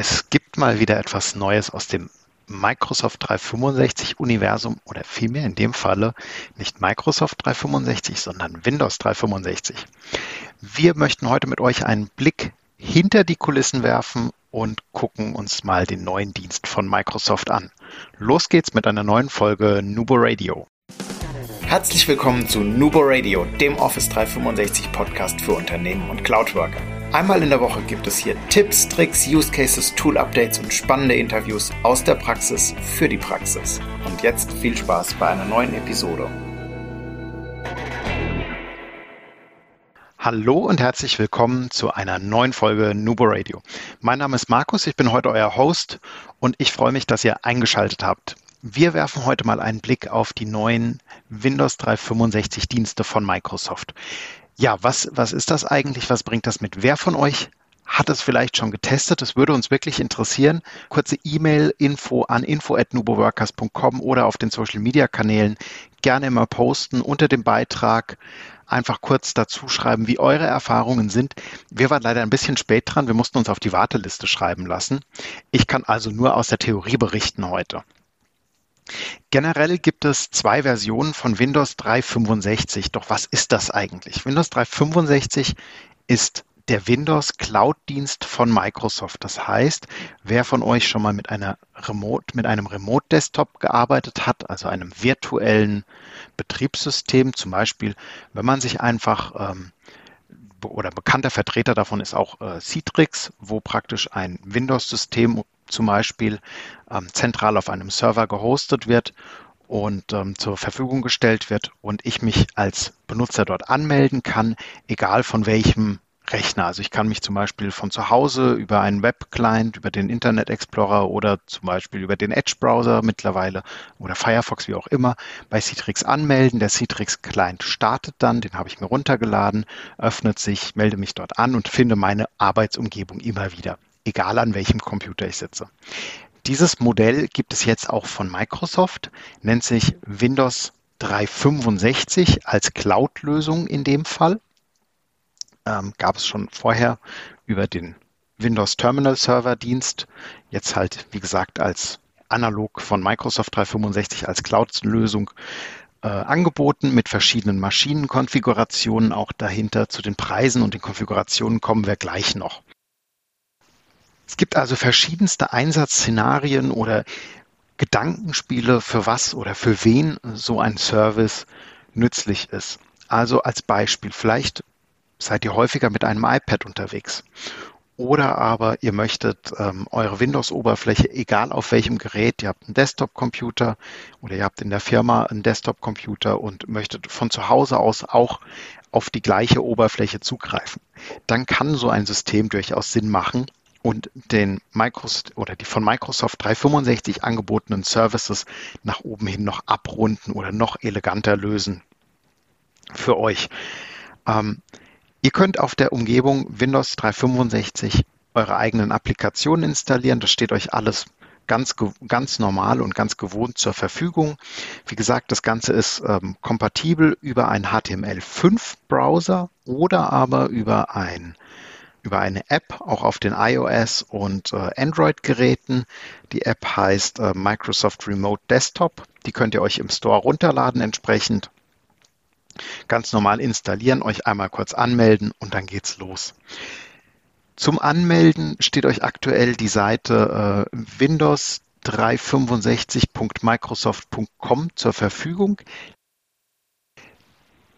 Es gibt mal wieder etwas Neues aus dem Microsoft 365 Universum oder vielmehr in dem Falle nicht Microsoft 365, sondern Windows 365. Wir möchten heute mit euch einen Blick hinter die Kulissen werfen und gucken uns mal den neuen Dienst von Microsoft an. Los geht's mit einer neuen Folge Nubo Radio. Herzlich willkommen zu Nubo Radio, dem Office 365 Podcast für Unternehmen und Cloudworker. Einmal in der Woche gibt es hier Tipps, Tricks, Use Cases, Tool Updates und spannende Interviews aus der Praxis für die Praxis. Und jetzt viel Spaß bei einer neuen Episode. Hallo und herzlich willkommen zu einer neuen Folge Nubo Radio. Mein Name ist Markus, ich bin heute euer Host und ich freue mich, dass ihr eingeschaltet habt. Wir werfen heute mal einen Blick auf die neuen Windows 365 Dienste von Microsoft. Ja, was, was ist das eigentlich? Was bringt das mit? Wer von euch hat es vielleicht schon getestet? Das würde uns wirklich interessieren. Kurze E-Mail, Info an info@nuboworkers.com oder auf den Social Media Kanälen gerne immer posten unter dem Beitrag. Einfach kurz dazu schreiben, wie eure Erfahrungen sind. Wir waren leider ein bisschen spät dran. Wir mussten uns auf die Warteliste schreiben lassen. Ich kann also nur aus der Theorie berichten heute. Generell gibt es zwei Versionen von Windows 365. Doch was ist das eigentlich? Windows 365 ist der Windows Cloud Dienst von Microsoft. Das heißt, wer von euch schon mal mit Remote, mit einem Remote Desktop gearbeitet hat, also einem virtuellen Betriebssystem, zum Beispiel, wenn man sich einfach ähm, oder bekannter Vertreter davon ist auch äh, Citrix, wo praktisch ein Windows-System zum Beispiel ähm, zentral auf einem Server gehostet wird und ähm, zur Verfügung gestellt wird und ich mich als Benutzer dort anmelden kann, egal von welchem Rechner. Also ich kann mich zum Beispiel von zu Hause über einen Web-Client, über den Internet Explorer oder zum Beispiel über den Edge-Browser mittlerweile oder Firefox, wie auch immer, bei Citrix anmelden. Der Citrix-Client startet dann, den habe ich mir runtergeladen, öffnet sich, melde mich dort an und finde meine Arbeitsumgebung immer wieder egal an welchem Computer ich sitze. Dieses Modell gibt es jetzt auch von Microsoft, nennt sich Windows 365 als Cloud-Lösung in dem Fall. Ähm, gab es schon vorher über den Windows Terminal Server Dienst, jetzt halt wie gesagt als analog von Microsoft 365 als Cloud-Lösung äh, angeboten mit verschiedenen Maschinenkonfigurationen auch dahinter. Zu den Preisen und den Konfigurationen kommen wir gleich noch. Es gibt also verschiedenste Einsatzszenarien oder Gedankenspiele, für was oder für wen so ein Service nützlich ist. Also als Beispiel, vielleicht seid ihr häufiger mit einem iPad unterwegs. Oder aber ihr möchtet ähm, eure Windows-Oberfläche, egal auf welchem Gerät, ihr habt einen Desktop-Computer oder ihr habt in der Firma einen Desktop-Computer und möchtet von zu Hause aus auch auf die gleiche Oberfläche zugreifen. Dann kann so ein System durchaus Sinn machen, und den Microsoft oder die von Microsoft 365 angebotenen Services nach oben hin noch abrunden oder noch eleganter lösen für euch. Ähm, ihr könnt auf der Umgebung Windows 365 eure eigenen Applikationen installieren. Das steht euch alles ganz, ganz normal und ganz gewohnt zur Verfügung. Wie gesagt, das Ganze ist ähm, kompatibel über einen HTML5-Browser oder aber über ein über eine App, auch auf den iOS und äh, Android-Geräten. Die App heißt äh, Microsoft Remote Desktop. Die könnt ihr euch im Store runterladen entsprechend. Ganz normal installieren, euch einmal kurz anmelden und dann geht's los. Zum Anmelden steht euch aktuell die Seite äh, Windows 365.microsoft.com zur Verfügung.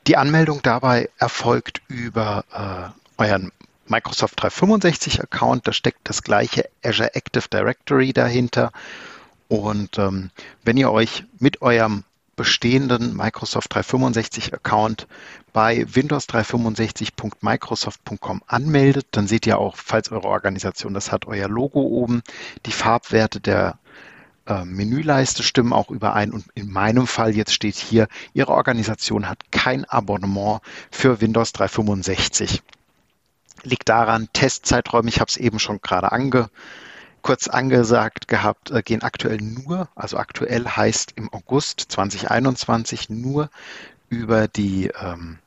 Die Anmeldung dabei erfolgt über äh, euren Microsoft 365 Account, da steckt das gleiche Azure Active Directory dahinter. Und ähm, wenn ihr euch mit eurem bestehenden Microsoft 365 Account bei Windows 365.microsoft.com anmeldet, dann seht ihr auch, falls eure Organisation das hat, euer Logo oben. Die Farbwerte der äh, Menüleiste stimmen auch überein. Und in meinem Fall jetzt steht hier, Ihre Organisation hat kein Abonnement für Windows 365 liegt daran, Testzeiträume, ich habe es eben schon gerade ange, kurz angesagt gehabt, äh, gehen aktuell nur, also aktuell heißt im August 2021 nur über die ähm,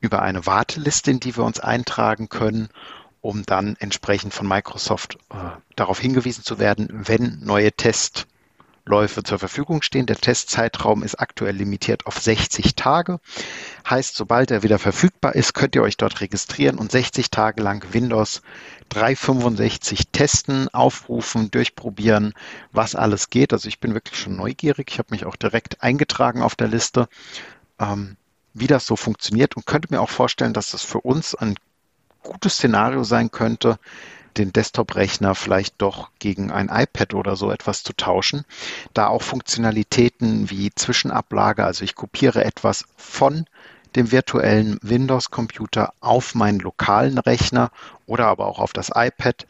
über eine Warteliste, in die wir uns eintragen können. um dann entsprechend von Microsoft äh, darauf hingewiesen zu werden, wenn neue Testläufe zur Verfügung stehen. Der Testzeitraum ist aktuell limitiert auf 60 Tage. Heißt, sobald er wieder verfügbar ist, könnt ihr euch dort registrieren und 60 Tage lang Windows 365 testen, aufrufen, durchprobieren, was alles geht. Also ich bin wirklich schon neugierig. Ich habe mich auch direkt eingetragen auf der Liste, ähm, wie das so funktioniert und könnte mir auch vorstellen, dass das für uns ein gutes Szenario sein könnte, den Desktop-Rechner vielleicht doch gegen ein iPad oder so etwas zu tauschen, da auch Funktionalitäten wie Zwischenablage, also ich kopiere etwas von dem virtuellen Windows-Computer auf meinen lokalen Rechner oder aber auch auf das iPad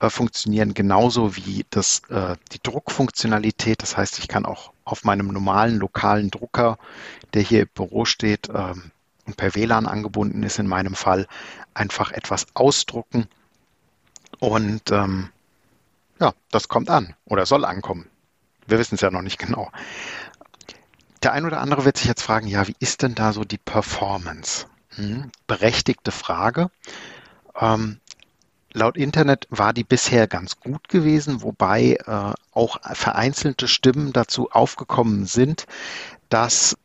äh, funktionieren genauso wie das, äh, die Druckfunktionalität. Das heißt, ich kann auch auf meinem normalen lokalen Drucker, der hier im Büro steht, ähm, und per WLAN angebunden ist in meinem Fall, einfach etwas ausdrucken. Und ähm, ja, das kommt an oder soll ankommen. Wir wissen es ja noch nicht genau. Der ein oder andere wird sich jetzt fragen, ja, wie ist denn da so die Performance? Hm, berechtigte Frage. Ähm, laut Internet war die bisher ganz gut gewesen, wobei äh, auch vereinzelte Stimmen dazu aufgekommen sind, dass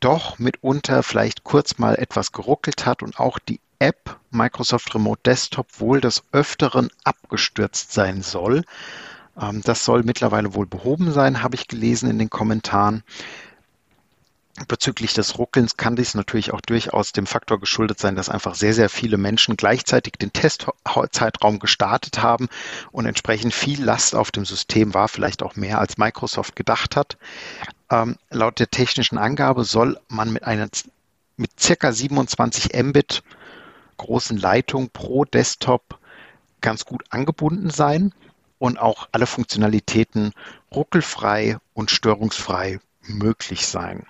doch mitunter vielleicht kurz mal etwas geruckelt hat und auch die App Microsoft Remote Desktop wohl des Öfteren abgestürzt sein soll. Ähm, das soll mittlerweile wohl behoben sein, habe ich gelesen in den Kommentaren. Bezüglich des Ruckelns kann dies natürlich auch durchaus dem Faktor geschuldet sein, dass einfach sehr, sehr viele Menschen gleichzeitig den Testzeitraum gestartet haben und entsprechend viel Last auf dem System war, vielleicht auch mehr als Microsoft gedacht hat. Ähm, laut der technischen Angabe soll man mit einer mit circa 27 Mbit großen Leitung pro Desktop ganz gut angebunden sein und auch alle Funktionalitäten ruckelfrei und störungsfrei möglich sein.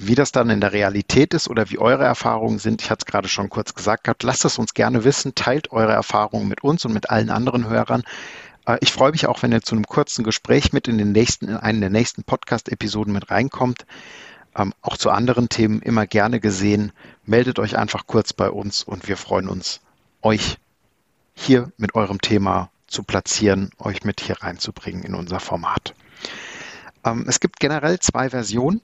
Wie das dann in der Realität ist oder wie eure Erfahrungen sind, ich hatte es gerade schon kurz gesagt gehabt, lasst es uns gerne wissen, teilt eure Erfahrungen mit uns und mit allen anderen Hörern. Äh, ich freue mich auch, wenn ihr zu einem kurzen Gespräch mit in den nächsten, in einen der nächsten Podcast-Episoden mit reinkommt. Ähm, auch zu anderen Themen immer gerne gesehen. Meldet euch einfach kurz bei uns und wir freuen uns, euch hier mit eurem Thema zu platzieren, euch mit hier reinzubringen in unser Format. Ähm, es gibt generell zwei Versionen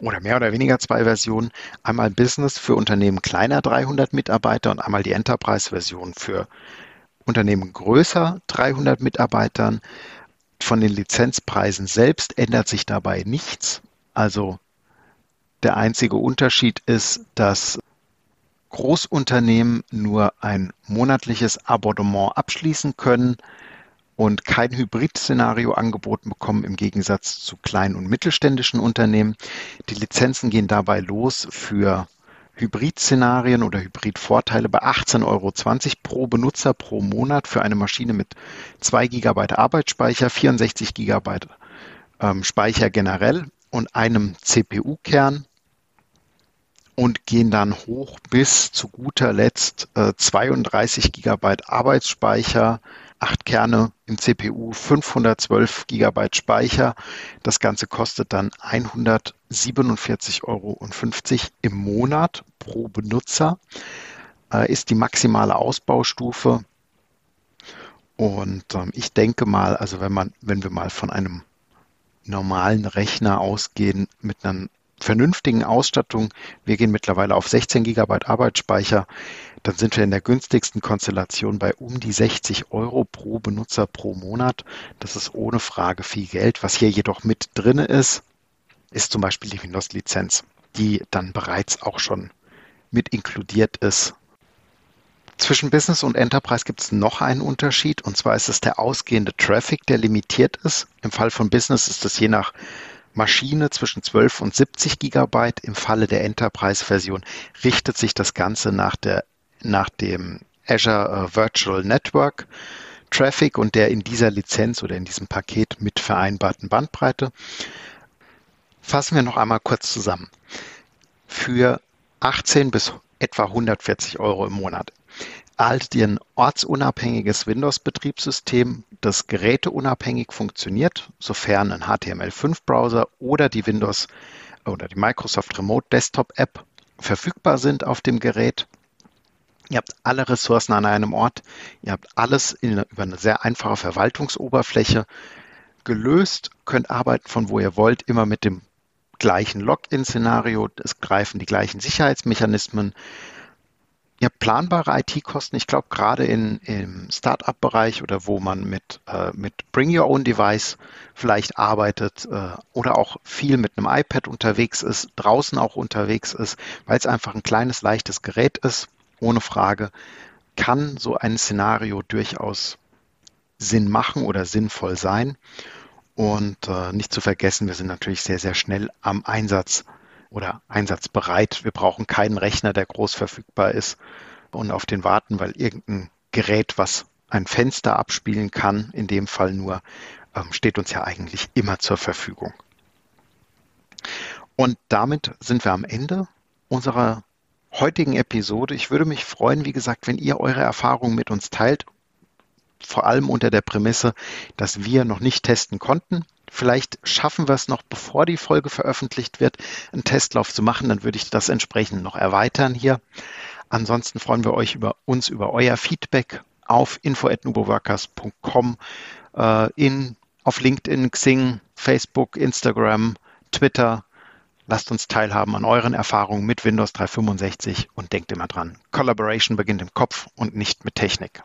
oder mehr oder weniger zwei Versionen. Einmal Business für Unternehmen kleiner 300 Mitarbeiter und einmal die Enterprise-Version für Unternehmen größer 300 Mitarbeitern. Von den Lizenzpreisen selbst ändert sich dabei nichts. Also der einzige Unterschied ist, dass Großunternehmen nur ein monatliches Abonnement abschließen können und kein Hybrid-Szenario angeboten bekommen im Gegensatz zu kleinen und mittelständischen Unternehmen. Die Lizenzen gehen dabei los für Hybrid-Szenarien oder Hybrid-Vorteile bei 18,20 Euro pro Benutzer pro Monat für eine Maschine mit 2 GB Arbeitsspeicher, 64 GB ähm, Speicher generell und einem CPU-Kern und gehen dann hoch bis zu guter Letzt äh, 32 GB Arbeitsspeicher, 8 Kerne im CPU, 512 GB Speicher. Das Ganze kostet dann 147,50 Euro im Monat pro Benutzer. Äh, ist die maximale Ausbaustufe. Und ähm, ich denke mal, also wenn man, wenn wir mal von einem normalen Rechner ausgehen mit einer vernünftigen Ausstattung, wir gehen mittlerweile auf 16 GB Arbeitsspeicher, dann sind wir in der günstigsten Konstellation bei um die 60 Euro pro Benutzer pro Monat. Das ist ohne Frage viel Geld. Was hier jedoch mit drin ist, ist zum Beispiel die Windows-Lizenz, die dann bereits auch schon mit inkludiert ist. Zwischen Business und Enterprise gibt es noch einen Unterschied, und zwar ist es der ausgehende Traffic, der limitiert ist. Im Fall von Business ist es je nach Maschine zwischen 12 und 70 Gigabyte. Im Falle der Enterprise-Version richtet sich das Ganze nach der nach dem Azure äh, Virtual Network Traffic und der in dieser Lizenz oder in diesem Paket mit vereinbarten Bandbreite. Fassen wir noch einmal kurz zusammen. Für 18 bis etwa 140 Euro im Monat erhaltet ihr ein ortsunabhängiges Windows-Betriebssystem, das geräteunabhängig funktioniert, sofern ein HTML5-Browser oder die Windows oder die Microsoft Remote Desktop App verfügbar sind auf dem Gerät Ihr habt alle Ressourcen an einem Ort. Ihr habt alles in, über eine sehr einfache Verwaltungsoberfläche gelöst, könnt arbeiten von wo ihr wollt, immer mit dem gleichen Login-Szenario. Es greifen die gleichen Sicherheitsmechanismen. Habt planbare IT-Kosten. Ich glaube, gerade im Startup-Bereich oder wo man mit, äh, mit Bring Your Own Device vielleicht arbeitet äh, oder auch viel mit einem iPad unterwegs ist, draußen auch unterwegs ist, weil es einfach ein kleines, leichtes Gerät ist, ohne Frage, kann so ein Szenario durchaus Sinn machen oder sinnvoll sein. Und äh, nicht zu vergessen, wir sind natürlich sehr, sehr schnell am Einsatz oder einsatzbereit. Wir brauchen keinen Rechner, der groß verfügbar ist und auf den warten, weil irgendein Gerät, was ein Fenster abspielen kann, in dem Fall nur, ähm, steht uns ja eigentlich immer zur Verfügung. Und damit sind wir am Ende unserer heutigen Episode. Ich würde mich freuen, wie gesagt, wenn ihr eure Erfahrungen mit uns teilt, vor allem unter der Prämisse, dass wir noch nicht testen konnten. Vielleicht schaffen wir es noch, bevor die Folge veröffentlicht wird, einen Testlauf zu machen. Dann würde ich das entsprechend noch erweitern hier. Ansonsten freuen wir euch über uns über euer Feedback auf info@nuboworkers.com äh, in auf LinkedIn, Xing, Facebook, Instagram, Twitter. Lasst uns teilhaben an euren Erfahrungen mit Windows 365 und denkt immer dran, Collaboration beginnt im Kopf und nicht mit Technik.